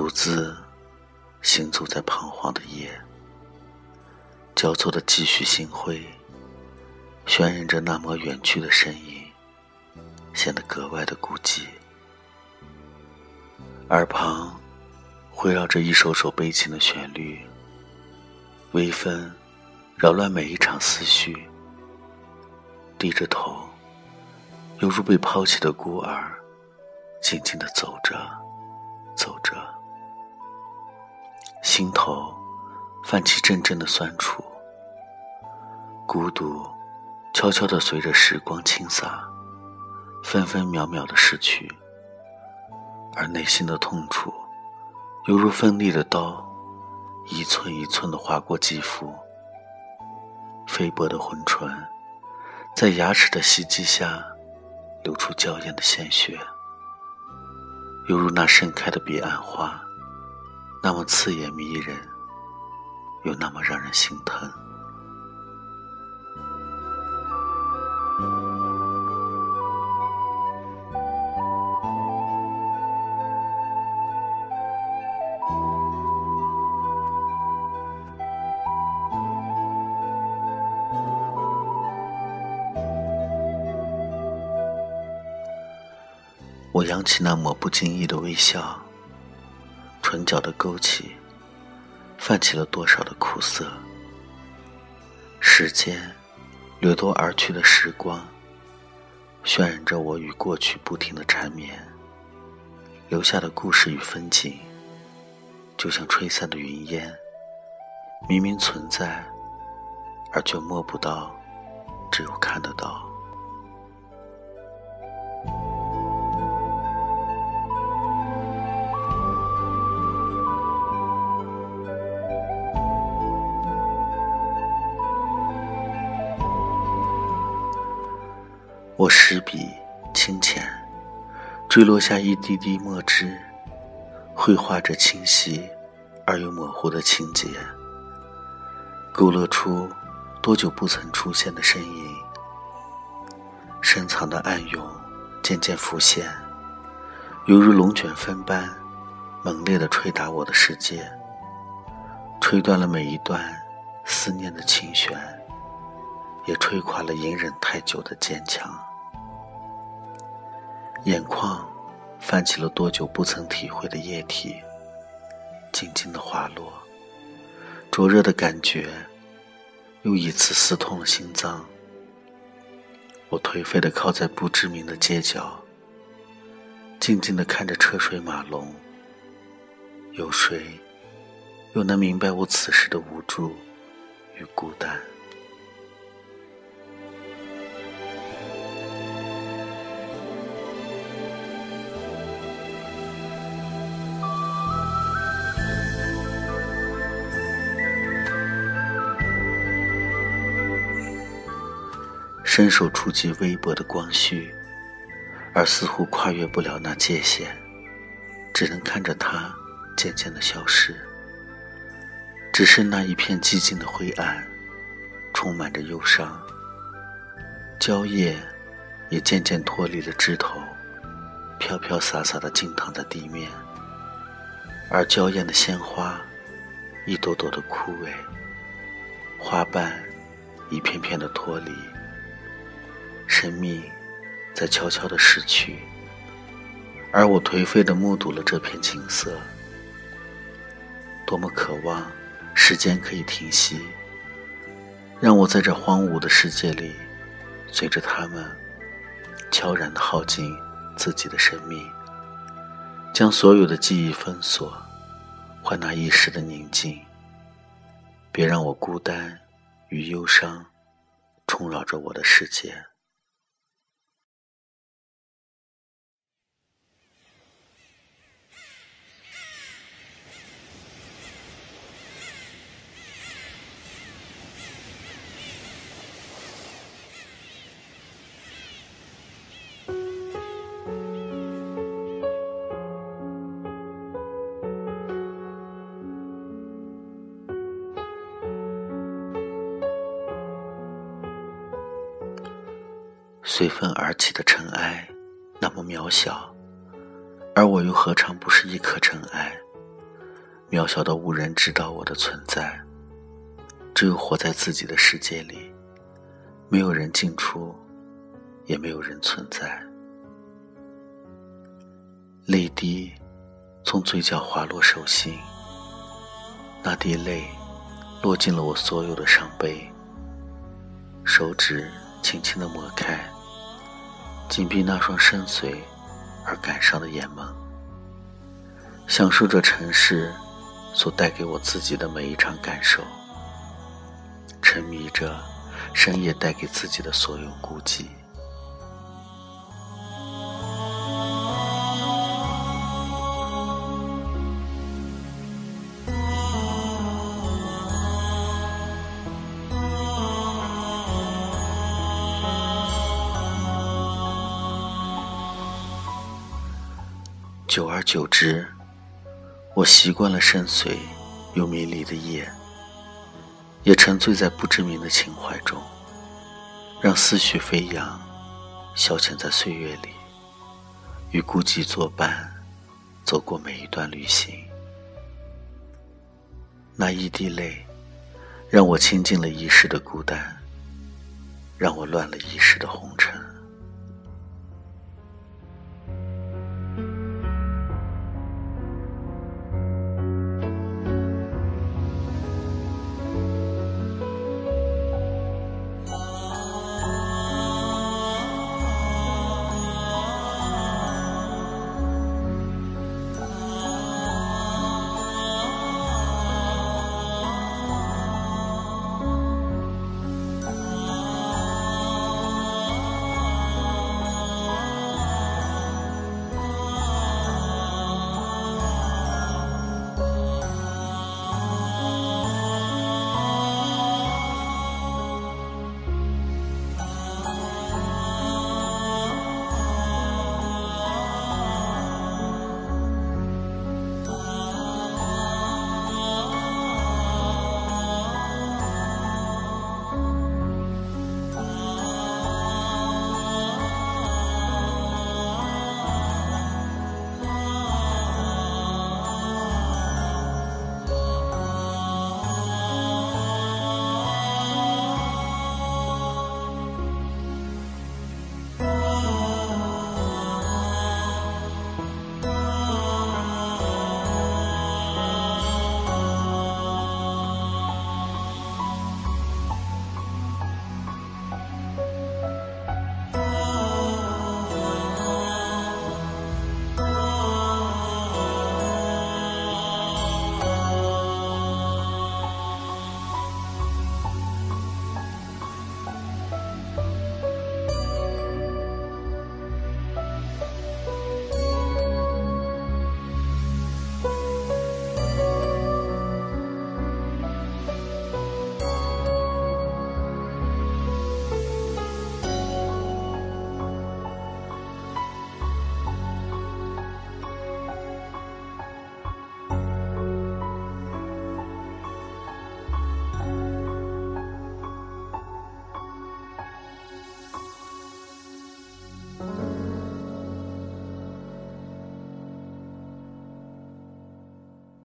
独自行走在彷徨的夜，交错的几许星辉，渲染着那抹远去的身影，显得格外的孤寂。耳旁围绕着一首首悲情的旋律，微风扰乱每一场思绪。低着头，犹如被抛弃的孤儿，静静的走着，走着，心头泛起阵阵的酸楚。孤独悄悄的随着时光倾洒，分分秒秒的逝去。而内心的痛楚，犹如锋利的刀，一寸一寸的划过肌肤。菲薄的红唇，在牙齿的袭击下，流出娇艳的鲜血。犹如那盛开的彼岸花，那么刺眼迷人，又那么让人心疼。我扬起那抹不经意的微笑，唇角的勾起，泛起了多少的苦涩。时间掠夺而去的时光，渲染着我与过去不停的缠绵，留下的故事与风景，就像吹散的云烟，明明存在，而却摸不到，只有看得到。我拾笔轻浅，坠落下一滴滴墨汁，绘画着清晰而又模糊的情节，勾勒出多久不曾出现的身影。深藏的暗涌渐渐浮现，犹如龙卷风般猛烈地吹打我的世界，吹断了每一段思念的琴弦，也吹垮了隐忍太久的坚强。眼眶泛起了多久不曾体会的液体，静静的滑落，灼热的感觉又一次撕痛了心脏。我颓废的靠在不知名的街角，静静的看着车水马龙。有谁又能明白我此时的无助与孤单？伸手触及微薄的光绪，而似乎跨越不了那界限，只能看着它渐渐的消失。只剩那一片寂静的灰暗，充满着忧伤。蕉叶也渐渐脱离了枝头，飘飘洒洒的静躺在地面。而娇艳的鲜花，一朵朵的枯萎，花瓣一片片的脱离。生命在悄悄的逝去，而我颓废的目睹了这片景色。多么渴望时间可以停息，让我在这荒芜的世界里，随着他们悄然的耗尽自己的生命，将所有的记忆封锁，换那一时的宁静。别让我孤单与忧伤冲扰着我的世界。随风而起的尘埃，那么渺小，而我又何尝不是一颗尘埃？渺小到无人知道我的存在，只有活在自己的世界里，没有人进出，也没有人存在。泪滴从嘴角滑落手心，那滴泪落进了我所有的伤悲。手指轻轻的抹开，紧闭那双深邃而感伤的眼眸，享受着尘世所带给我自己的每一场感受，沉迷着深夜带给自己的所有孤寂。久而久之，我习惯了深邃又迷离的夜，也沉醉在不知名的情怀中，让思绪飞扬，消遣在岁月里，与孤寂作伴，走过每一段旅行。那一滴泪，让我倾尽了一世的孤单，让我乱了一世的红尘。